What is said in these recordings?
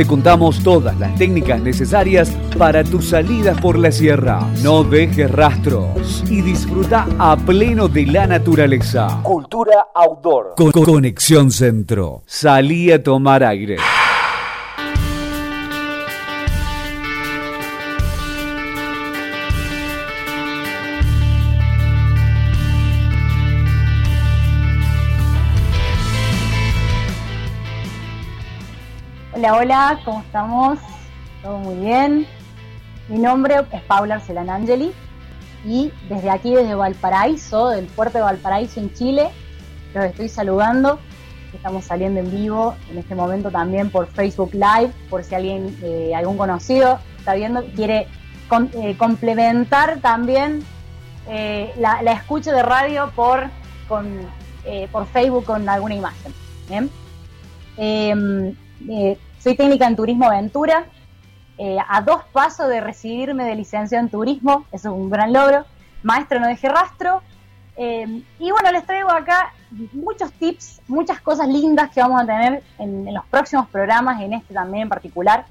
te contamos todas las técnicas necesarias para tus salidas por la sierra. No dejes rastros y disfruta a pleno de la naturaleza. Cultura outdoor. Con Conexión Centro. Salí a tomar aire. Hola, hola, ¿cómo estamos? Todo muy bien. Mi nombre es Paula Arcelanangeli y desde aquí, desde Valparaíso, del puerto de Valparaíso en Chile, los estoy saludando. Estamos saliendo en vivo en este momento también por Facebook Live, por si alguien, eh, algún conocido está viendo, quiere eh, complementar también eh, la, escucha de radio por, por Facebook con alguna imagen. Em, soy técnica en turismo aventura, eh, a dos pasos de recibirme de licencia en turismo, eso es un gran logro. Maestro no deje rastro. Eh, y bueno, les traigo acá muchos tips, muchas cosas lindas que vamos a tener en, los próximos programas, en este también en particular.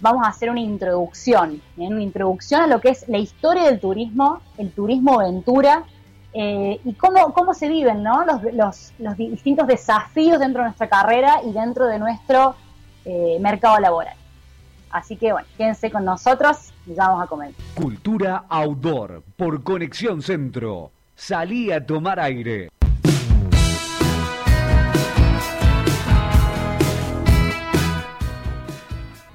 Vamos a hacer una introducción, ¿eh? una introducción a lo que es la historia del turismo, el turismo aventura, y cómo, cómo se viven ¿no? los, los, los distintos desafíos dentro de nuestra carrera y dentro de nuestro eh, mercado laboral. Así que bueno, quédense con nosotros y ya vamos a comer. Cultura Outdoor por Conexión Centro. Salí a tomar aire.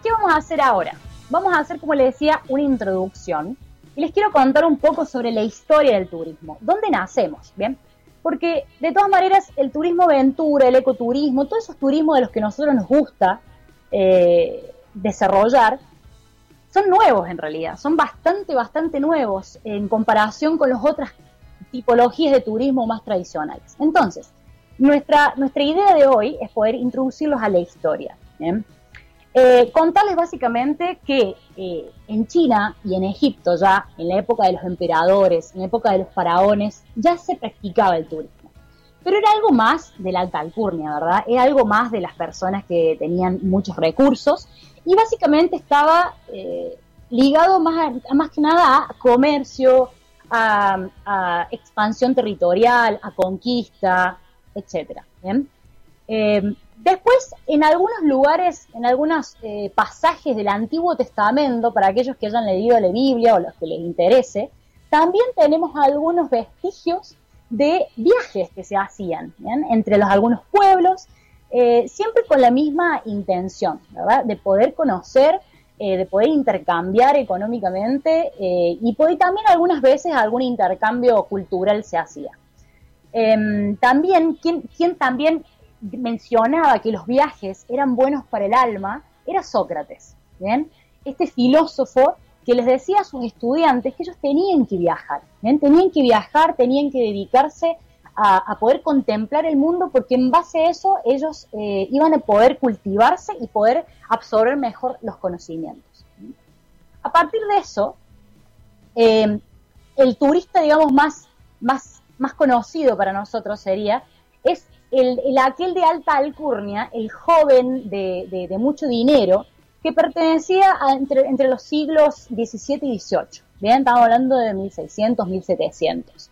¿Qué vamos a hacer ahora? Vamos a hacer, como les decía, una introducción y les quiero contar un poco sobre la historia del turismo. ¿Dónde nacemos? Bien, porque de todas maneras el turismo aventura, el ecoturismo, todos esos turismos de los que nosotros nos gusta, eh, desarrollar, son nuevos en realidad, son bastante, bastante nuevos en comparación con las otras tipologías de turismo más tradicionales. Entonces, nuestra, nuestra idea de hoy es poder introducirlos a la historia. Eh, contarles básicamente que eh, en China y en Egipto ya, en la época de los emperadores, en la época de los faraones, ya se practicaba el turismo. Pero era algo más de la alta alcurnia, ¿verdad? Era algo más de las personas que tenían muchos recursos y básicamente estaba eh, ligado más, más que nada a comercio, a, expansión territorial, a conquista, etcétera. Eh, después, en algunos lugares, en algunos eh, pasajes del Antiguo Testamento, para aquellos que hayan leído la Biblia o los que les interese, también tenemos algunos vestigios de viajes que se hacían entre los algunos pueblos, eh, siempre con la misma intención. De poder conocer, eh, de poder intercambiar económicamente eh, y poder, también algunas veces algún intercambio cultural se hacía. Em, también, quien, quien también mencionaba que los viajes eran buenos para el alma, era Sócrates, ¿bien? Este filósofo que les decía a sus estudiantes que ellos tenían que viajar, tenían que viajar, tenían que dedicarse a, poder contemplar el mundo porque en base a eso ellos eh, iban a poder cultivarse y poder absorber mejor los conocimientos. A partir de eso, eh, el turista, digamos, más, más, más conocido para nosotros sería, es el, aquel de alta alcurnia, el joven de, de mucho dinero, que pertenecía entre, entre los siglos XVII y XVIII. Bien, estamos hablando de 1600, 1700.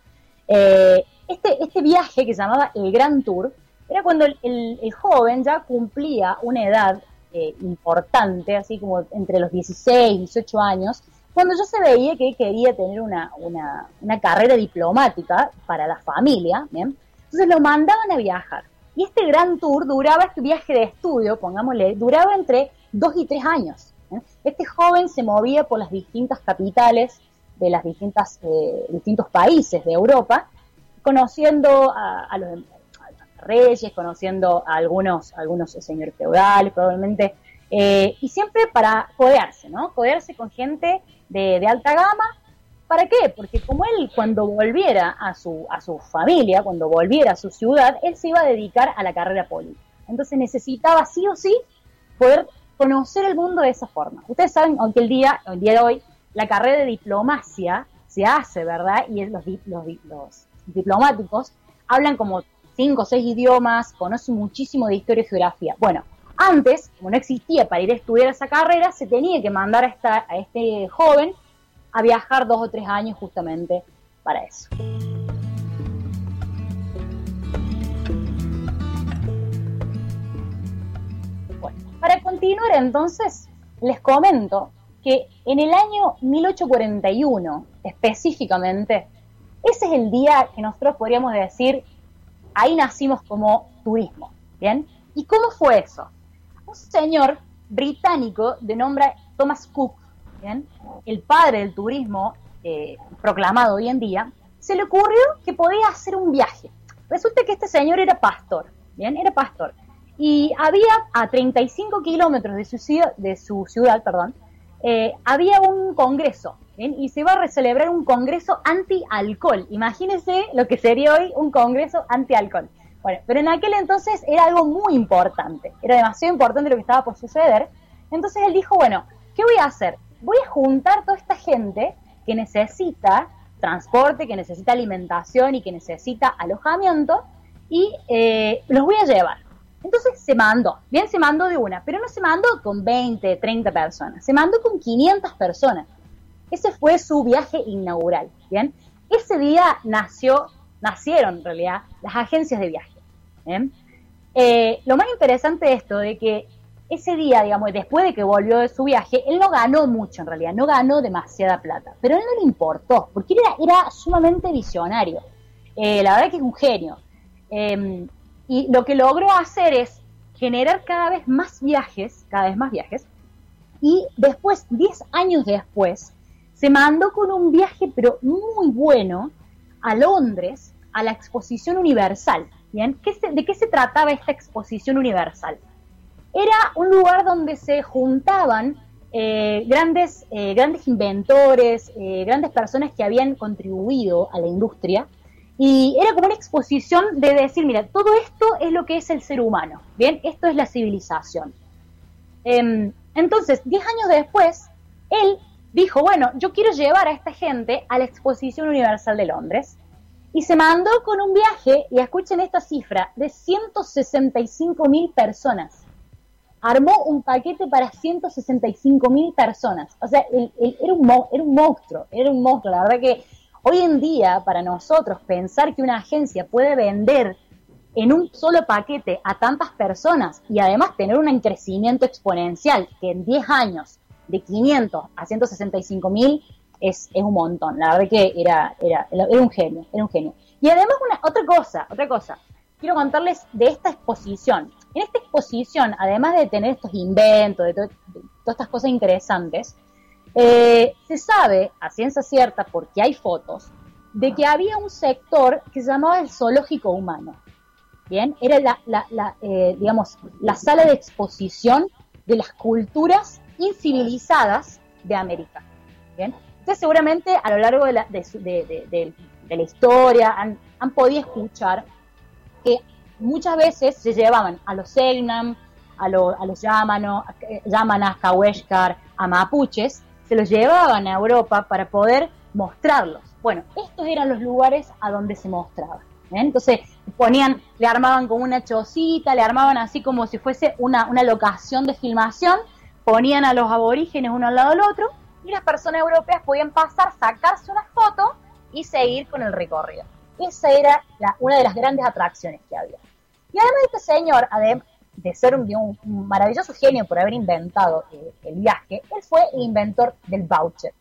Eh, este, este viaje que se llamaba el Gran Tour era cuando el, joven ya cumplía una edad eh, importante, así como entre los 16 y 18 años, cuando ya se veía que quería tener una, una, una carrera diplomática para la familia, ¿bien? entonces lo mandaban a viajar. Y este gran tour duraba, este viaje de estudio, pongámosle, duraba entre dos y tres años. ¿eh? Este joven se movía por las distintas capitales de las distintas eh, distintos países de Europa, conociendo a, los, reyes, conociendo a algunos, algunos señores feudales probablemente, eh, y siempre para codearse, ¿no? Codearse con gente de, de, alta gama. ¿Para qué? Porque como él cuando volviera a su, a su familia, cuando volviera a su ciudad, él se iba a dedicar a la carrera política. Entonces necesitaba sí o sí poder conocer el mundo de esa forma. Ustedes saben, aunque el día, el día de hoy, la carrera de diplomacia se hace, ¿verdad? Y los, los, diplomáticos hablan como cinco o seis idiomas, conocen muchísimo de historia y geografía. Bueno, Antes, como no existía para ir a estudiar esa carrera, se tenía que mandar a este joven a viajar dos o tres años justamente para eso. Para continuar entonces, les comento que en el año 1841, específicamente, ese es el día que nosotros podríamos decir, ahí nacimos como turismo, ¿bien? ¿Y cómo fue eso? Un señor británico de nombre Thomas Cook. El padre del turismo eh, proclamado hoy en día, se le ocurrió que podía hacer un viaje. Resulta que este señor era pastor, ¿bien? Era pastor. Y había a 35 kilómetros de su, ciudad, de su ciudad, perdón, eh, había un congreso, y se iba a celebrar un congreso anti-alcohol. Imagínense lo que sería hoy un congreso anti-alcohol. Bueno, pero en aquel entonces era algo muy importante, era demasiado importante lo que estaba por suceder. Entonces él dijo, bueno, ¿qué voy a hacer? Voy a juntar toda esta gente que necesita transporte, que necesita alimentación y que necesita alojamiento y eh, los voy a llevar. Entonces se mandó, bien se mandó de una, pero no se mandó con 20, 30 personas, se mandó con 500 personas. Ese fue su viaje inaugural, bien. Ese día nació, nacieron en realidad las agencias de viaje. Eh, lo más interesante de esto de que ese día, digamos, después de que volvió de su viaje, él no ganó mucho en realidad, no ganó demasiada plata, pero a él no le importó, porque era, era sumamente visionario. Eh, la verdad que es un genio. Em, y lo que logró hacer es generar cada vez más viajes, cada vez más viajes, y después, 10 años después, se mandó con un viaje, pero muy bueno, a Londres, a la Exposición Universal. ¿Bien? ¿De qué se trataba esta Exposición Universal? Era un lugar donde se juntaban eh, grandes, eh, grandes inventores, eh, grandes personas que habían contribuido a la industria y era como una exposición de decir, mira, todo esto es lo que es el ser humano, ¿bien? Esto es la civilización. Em, entonces, diez años después, él dijo, bueno, yo quiero llevar a esta gente a la Exposición Universal de Londres, y se mandó con un viaje, y escuchen esta cifra, de 165 mil personas. Armó un paquete para 165 mil personas. O sea, era, un, era un monstruo, era un monstruo. La verdad que Hoy en día, para nosotros, pensar que una agencia puede vender en un solo paquete a tantas personas y además tener un crecimiento exponencial que en 10 años de 500 a 165 mil es, es, un montón. La verdad que era, era, era un genio, era un genio. Y además una, otra cosa, otra cosa, quiero contarles de esta exposición. En esta exposición, además de tener estos inventos, de, de todas estas cosas interesantes, eh, se sabe a ciencia cierta, porque hay fotos, de que había un sector que se llamaba el zoológico humano. Bien, era la, eh, digamos, la sala de exposición de las culturas incivilizadas de América. Bien, seguramente a lo largo de la, historia han, podido escuchar que muchas veces se llevaban a los Selknam, a, a los Yamanos, Yamanas, Kaweshkar, a mapuches, se los llevaban a Europa para poder mostrarlos. Bueno, estos eran los lugares a donde se mostraba. Entonces ponían, le armaban con una chocita, le armaban así como si fuese una, una locación de filmación, ponían a los aborígenes uno al lado del otro y las personas europeas podían pasar, sacarse una foto y seguir con el recorrido. Esa era una de las grandes atracciones que había. Y además este señor, además, de ser un, maravilloso genio por haber inventado eh, el viaje, él fue el inventor del voucher.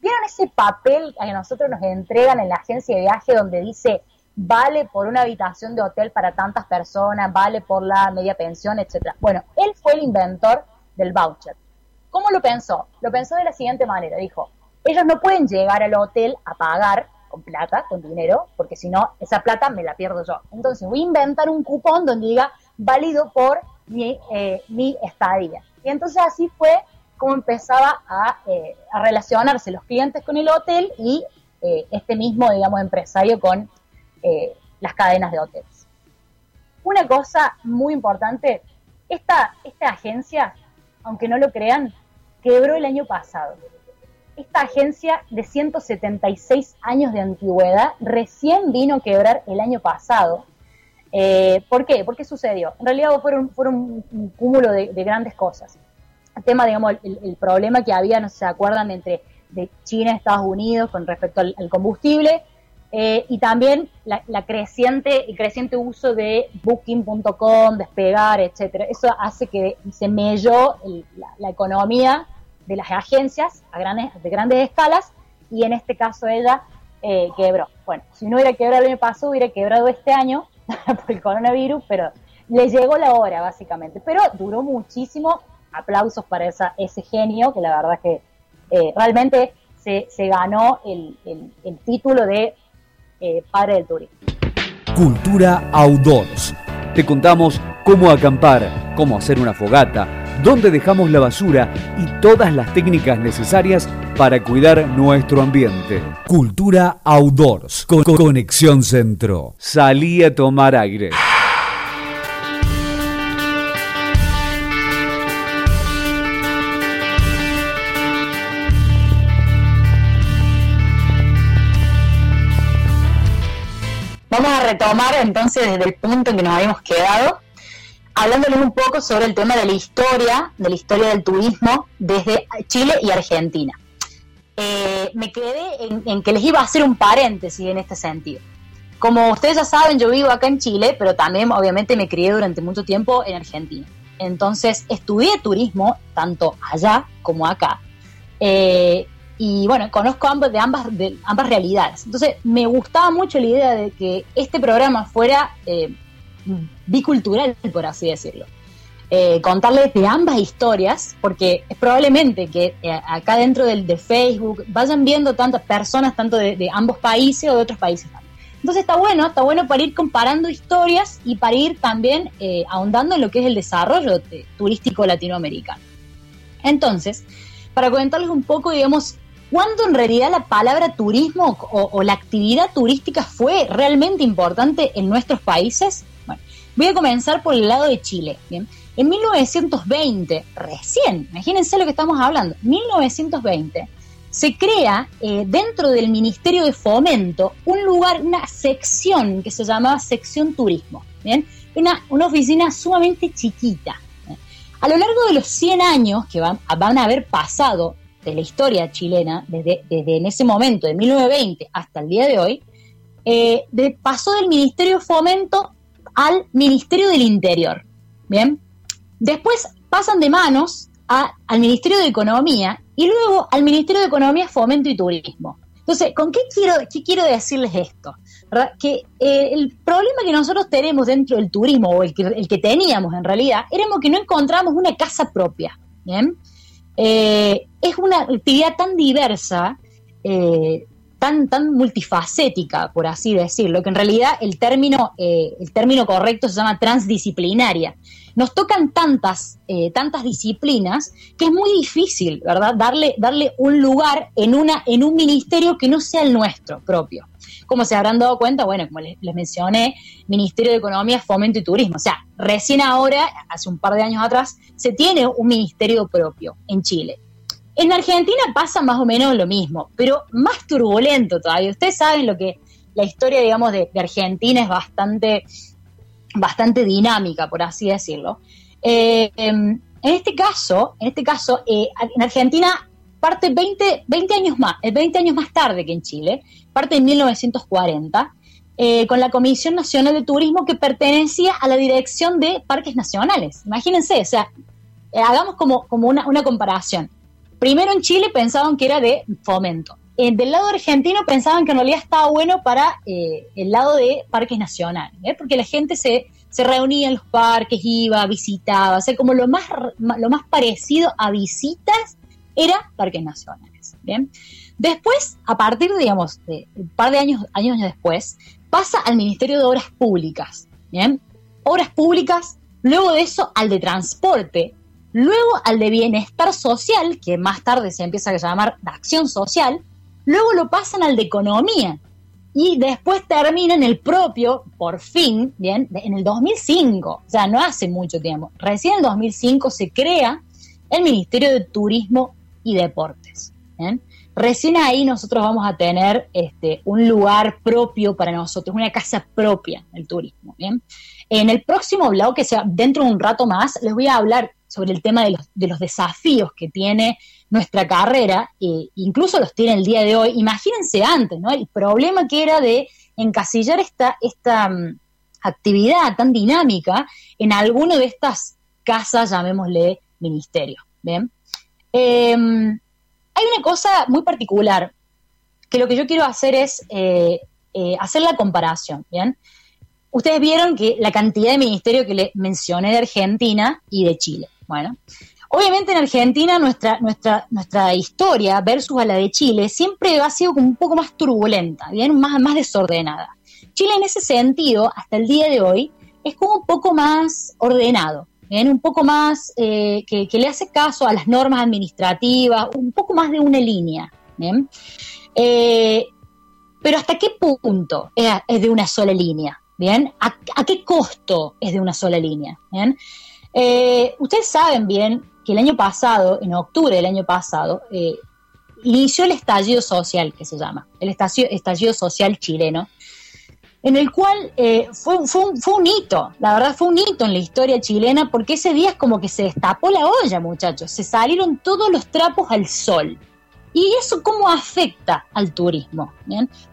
¿Vieron ese papel que nosotros nos entregan en la agencia de viaje donde dice vale por una habitación de hotel para tantas personas, vale por la media pensión, etcétera? Bueno, él fue el inventor del voucher. ¿Cómo lo pensó? Lo pensó de la siguiente manera, dijo, ellos no pueden llegar al hotel a pagar con plata, con dinero, porque si no, esa plata me la pierdo yo. Entonces voy a inventar un cupón donde diga válido por mi, eh, mi estadía. Y entonces así fue como empezaba a, eh, relacionarse los clientes con el hotel y eh, este mismo, digamos, empresario con las cadenas de hoteles. Una cosa muy importante, esta, esta agencia, aunque no lo crean, quebró el año pasado. Esta agencia de 176 años de antigüedad recién vino a quebrar el año pasado Eh, ¿Por qué? ¿Por qué sucedió? En realidad fueron, un cúmulo de, grandes cosas. El tema, digamos, el, problema que había, no se acuerdan, entre China y Estados Unidos con respecto al, combustible, eh, y también la, creciente, el creciente uso de Booking.com, Despegar, etcétera. Eso hace que se melló la, economía de las agencias a grandes, de grandes escalas y en este caso ella eh, quebró. Bueno, si no hubiera quebrado el año pasado, hubiera quebrado este año por el coronavirus, pero le llegó la hora básicamente. Pero duró muchísimo. Aplausos para esa, ese genio que la verdad que eh, realmente se, se, ganó el, el, título de eh, padre del turismo. Cultura Outdoors. Te contamos cómo acampar, cómo hacer una fogata, dónde dejamos la basura y todas las técnicas necesarias para cuidar nuestro ambiente. Cultura Outdoors con Conexión Centro. Salí a tomar aire. Vamos a retomar entonces desde el punto en que nos habíamos quedado hablándoles un poco sobre el tema de la historia, de la historia del turismo desde Chile y Argentina. Eh, me quedé en, que les iba a hacer un paréntesis en este sentido. Como ustedes ya saben, yo vivo acá en Chile, pero también obviamente me crié durante mucho tiempo en Argentina. Entonces estudié turismo tanto allá como acá. Eh, y bueno, conozco ambas, de, ambas, de ambas realidades. Entonces me gustaba mucho la idea de que este programa fuera eh, bicultural, por así decirlo. Eh, contarles de ambas historias, porque es probablemente que eh, acá dentro del, de Facebook vayan viendo tantas personas, tanto de, ambos países o de otros países Entonces está bueno, está bueno para ir comparando historias y para ir también eh, ahondando en lo que es el desarrollo turístico latinoamericano. Entonces, para comentarles un poco, digamos, cuándo en realidad la palabra turismo o, o la actividad turística fue realmente importante en nuestros países, Voy a comenzar por el lado de Chile. Bien. En 1920, recién, imagínense lo que estamos hablando, 1920, se crea eh, dentro del Ministerio de Fomento un lugar, una sección que se llamaba Sección Turismo. ¿bien? Una, una oficina sumamente chiquita. A lo largo de los 100 años que van, van a haber pasado de la historia chilena, desde, desde en ese momento, de 1920 hasta el día de hoy, eh, pasó del Ministerio de Fomento al Ministerio del Interior. Bien. Después pasan de manos al Ministerio de Economía y luego al Ministerio de Economía, Fomento y Turismo. Entonces, ¿con qué quiero, qué quiero decirles esto? Que eh, el problema que nosotros tenemos dentro del turismo, o el que, teníamos en realidad, era que no encontramos una casa propia. Eh, es una actividad tan diversa eh, tan, tan multifacética, por así decirlo, que en realidad el término, el término correcto se llama transdisciplinaria. Nos tocan tantas, eh, tantas disciplinas que es muy difícil, ¿verdad?, darle, darle un lugar en, una, en un ministerio que no sea el nuestro propio. Como se habrán dado cuenta, bueno, como les, les mencioné, Ministerio de Economía, Fomento y Turismo. O sea, recién ahora, hace un par de años atrás, se tiene un ministerio propio en Chile. En Argentina pasa más o menos lo mismo, pero más turbulento todavía. Ustedes saben lo que la historia, digamos, de, Argentina es bastante, bastante dinámica, por así decirlo. Eh, em, en este caso, en este caso, eh, en Argentina parte 20, 20 años más, 20 eh, años más tarde que en Chile, parte en 1940, con la Comisión Nacional de Turismo que pertenecía a la Dirección de Parques Nacionales. Imagínense, o sea, hagamos como, como una, una comparación. Primero en Chile pensaban que era de fomento. Del lado argentino pensaban que en realidad estaba bueno para eh, el lado de parques nacionales, ¿eh? porque la gente se, se reunía en los parques, iba, visitaba, o como lo más, lo más parecido a visitas era parques nacionales. Después, a partir, digamos, de un par de años, años después, pasa al Ministerio de Obras Públicas. Obras Públicas, luego de eso al de Transporte, luego al de bienestar social, que más tarde se empieza a llamar de acción social, luego lo pasan al de economía y después termina en el propio, por fin, bien, en el 2005, o sea, no hace mucho tiempo. Recién en el 2005 se crea el Ministerio de Turismo y Deportes. Recién ahí nosotros vamos a tener este, un lugar propio para nosotros, una casa propia del turismo. ¿bien? En el próximo blog, que sea dentro de un rato más, les voy a hablar sobre el tema de los, de los desafíos que tiene nuestra carrera, e incluso los tiene el día de hoy. Imagínense antes, ¿no? El problema que era de encasillar esta, esta mm, actividad tan dinámica en alguno de estas casas, llamémosle ministerio. ¿bien? Em, hay una cosa muy particular que lo que yo quiero hacer es eh, eh, hacer la comparación, ¿bien? Ustedes vieron que la cantidad de ministerios que le mencioné de Argentina y de Chile. Bueno, obviamente en Argentina nuestra, nuestra, nuestra historia versus a la de Chile siempre ha sido como un poco más turbulenta, bien, más, más desordenada. Chile en ese sentido, hasta el día de hoy, es como un poco más ordenado un poco más, eh, que, le hace caso a las normas administrativas, un poco más de una línea. Eh, pero ¿hasta qué punto es, de una sola línea? ¿Bien? ¿A, qué costo es de una sola línea? Eh, ustedes saben bien que el año pasado, en octubre del año pasado, inició el estallido social, que se llama, el estallido social chileno, en el cual eh, fue, fue, un, hito, la verdad fue un hito en la historia chilena, porque ese día es como que se destapó la olla, muchachos, se salieron todos los trapos al sol. ¿Y eso cómo afecta al turismo?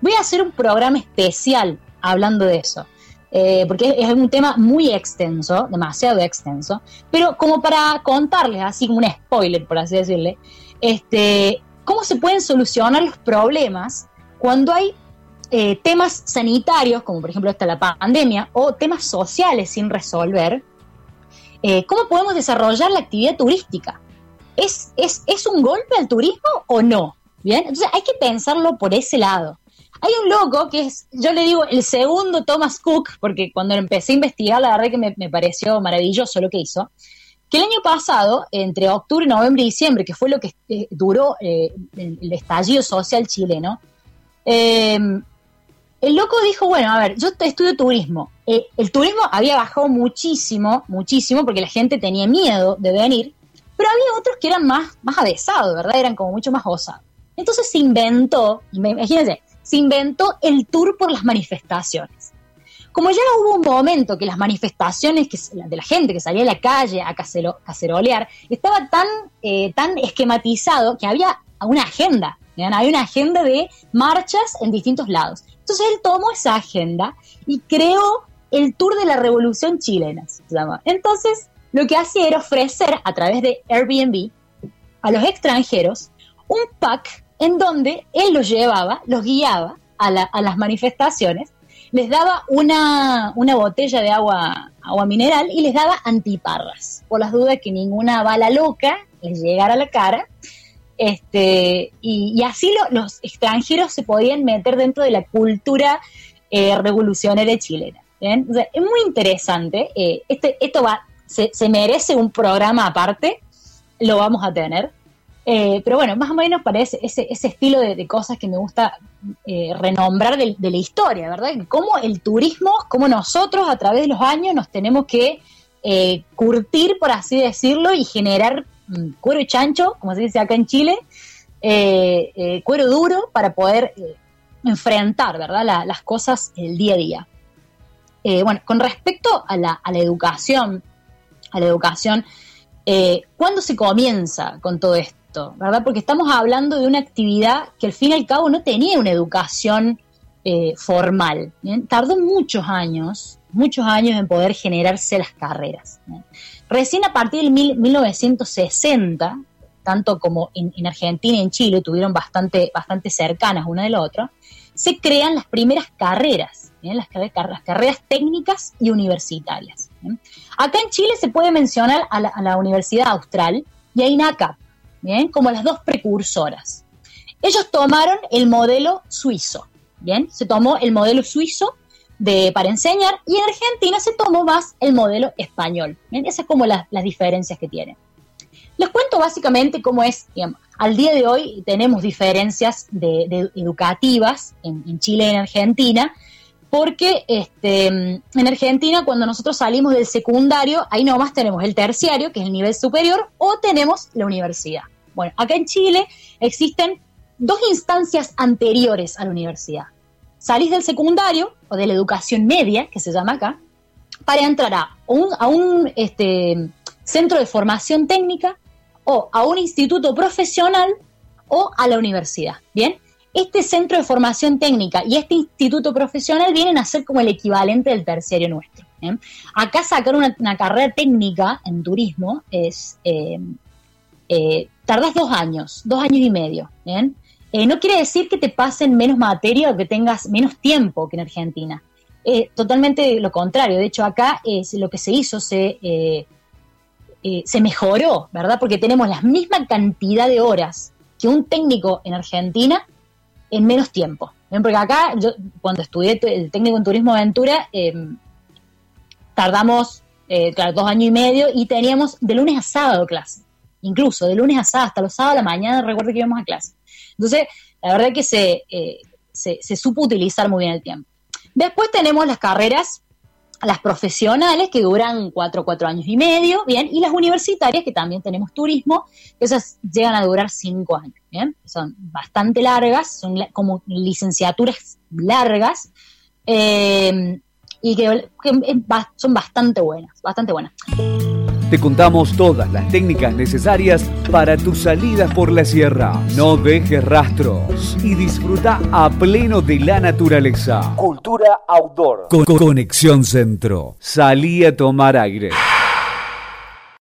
Voy a hacer un programa especial hablando de eso, eh, porque es, un tema muy extenso, demasiado extenso, pero como para contarles, así como un spoiler, por así decirle, este, cómo se pueden solucionar los problemas cuando hay eh, temas sanitarios, como por ejemplo esta la pandemia, o temas sociales sin resolver, eh, ¿cómo podemos desarrollar la actividad turística? ¿Es, ¿Es, es, un golpe al turismo o no? Bien, entonces hay que pensarlo por ese lado. Hay un loco que es, yo le digo, el segundo Thomas Cook, porque cuando empecé a investigar, la verdad que me, pareció maravilloso lo que hizo, que el año pasado, entre octubre, noviembre y diciembre, que fue lo que eh, duró el, el, estallido social chileno, eh, el loco dijo, bueno, a ver, yo estudio turismo. Eh, el turismo había bajado muchísimo, muchísimo, porque la gente tenía miedo de venir, pero había otros que eran más, más avesados, ¿verdad? Eran como mucho más osados. Entonces se inventó, imagínense, se inventó el tour por las manifestaciones. Como ya hubo un momento que las manifestaciones que, de la gente que salía a la calle a cacerolear estaba tan, eh, tan esquematizado que había una agenda, había una agenda de marchas en distintos lados. Entonces él tomó esa agenda y creó el Tour de la Revolución Chilena. Entonces, lo que hacía era ofrecer a través de Airbnb a los extranjeros un pack en donde él los llevaba, los guiaba a, las manifestaciones, les daba una, botella de agua, mineral y les daba antiparras, por las dudas que ninguna bala loca les llegara a la cara este, y, así los extranjeros se podían meter dentro de la cultura eh, revolucionaria chilena. es muy interesante. Eh, este, esto va, se, merece un programa aparte, lo vamos a tener. Eh, pero bueno, más o menos parece ese, ese estilo de, cosas que me gusta renombrar de, la historia, ¿verdad? Cómo el turismo, cómo nosotros a través de los años nos tenemos que curtir, por así decirlo, y generar Mm, cuero chancho, como se dice acá en Chile, eh, eh, cuero duro para poder eh, enfrentar, ¿verdad?, las cosas el día a día. bueno, con respecto a la, educación, a la educación, ¿cuándo se comienza con todo esto? ¿Verdad? Porque estamos hablando de una actividad que al fin y al cabo no tenía una educación formal. Tardó muchos años, muchos años en poder generarse las carreras. Recién a partir del 1960, tanto como en, Argentina y en Chile tuvieron bastante, bastante cercanas una de la otra, se crean las primeras carreras, las, carreras técnicas y universitarias. Acá en Chile se puede mencionar a la, Universidad Austral y a INACAP, como las dos precursoras. Ellos tomaron el modelo suizo, ¿bien? Se tomó el modelo suizo de, para enseñar y en Argentina se tomó más el modelo español. Esas como las, diferencias que tienen. Les cuento básicamente cómo es, al día de hoy tenemos diferencias de, educativas en, Chile y en Argentina, porque este, en Argentina cuando nosotros salimos del secundario, ahí nomás tenemos el terciario, que es el nivel superior, o tenemos la universidad. Bueno, acá en Chile existen dos instancias anteriores a la universidad. Salís del secundario o de la educación media, que se llama acá, para entrar a un, a un este, centro de formación técnica o a un instituto profesional o a la universidad. Bien, este centro de formación técnica y este instituto profesional vienen a ser como el equivalente del terciario nuestro. Acá sacar una, carrera técnica en turismo es eh, eh, tardas dos años, dos años y medio. Eh, no quiere decir que te pasen menos materia o que tengas menos tiempo que en Argentina. totalmente lo contrario. De hecho, acá es lo que se hizo, se, se mejoró, ¿verdad? Porque tenemos la misma cantidad de horas que un técnico en Argentina en menos tiempo. Porque acá, yo cuando estudié el técnico en turismo aventura, em, tardamos, eh, claro, dos años y medio y teníamos de lunes a sábado clase. Incluso de lunes a sábado, hasta los sábados a la mañana, recuerdo que íbamos a clase. Entonces, la verdad que eh, se, se supo utilizar muy bien el tiempo. Después tenemos las carreras las profesionales que duran cuatro, cuatro años y medio, bien, y las universitarias que también tenemos turismo, esas llegan a durar cinco años, bien, son bastante largas, son como licenciaturas largas, eh, y que, son bastante buenas, bastante buenas. Te contamos todas las técnicas necesarias para tus salidas por la sierra. No dejes rastros y disfruta a pleno de la naturaleza. Cultura outdoor. Con Conexión Centro. Salí a tomar aire.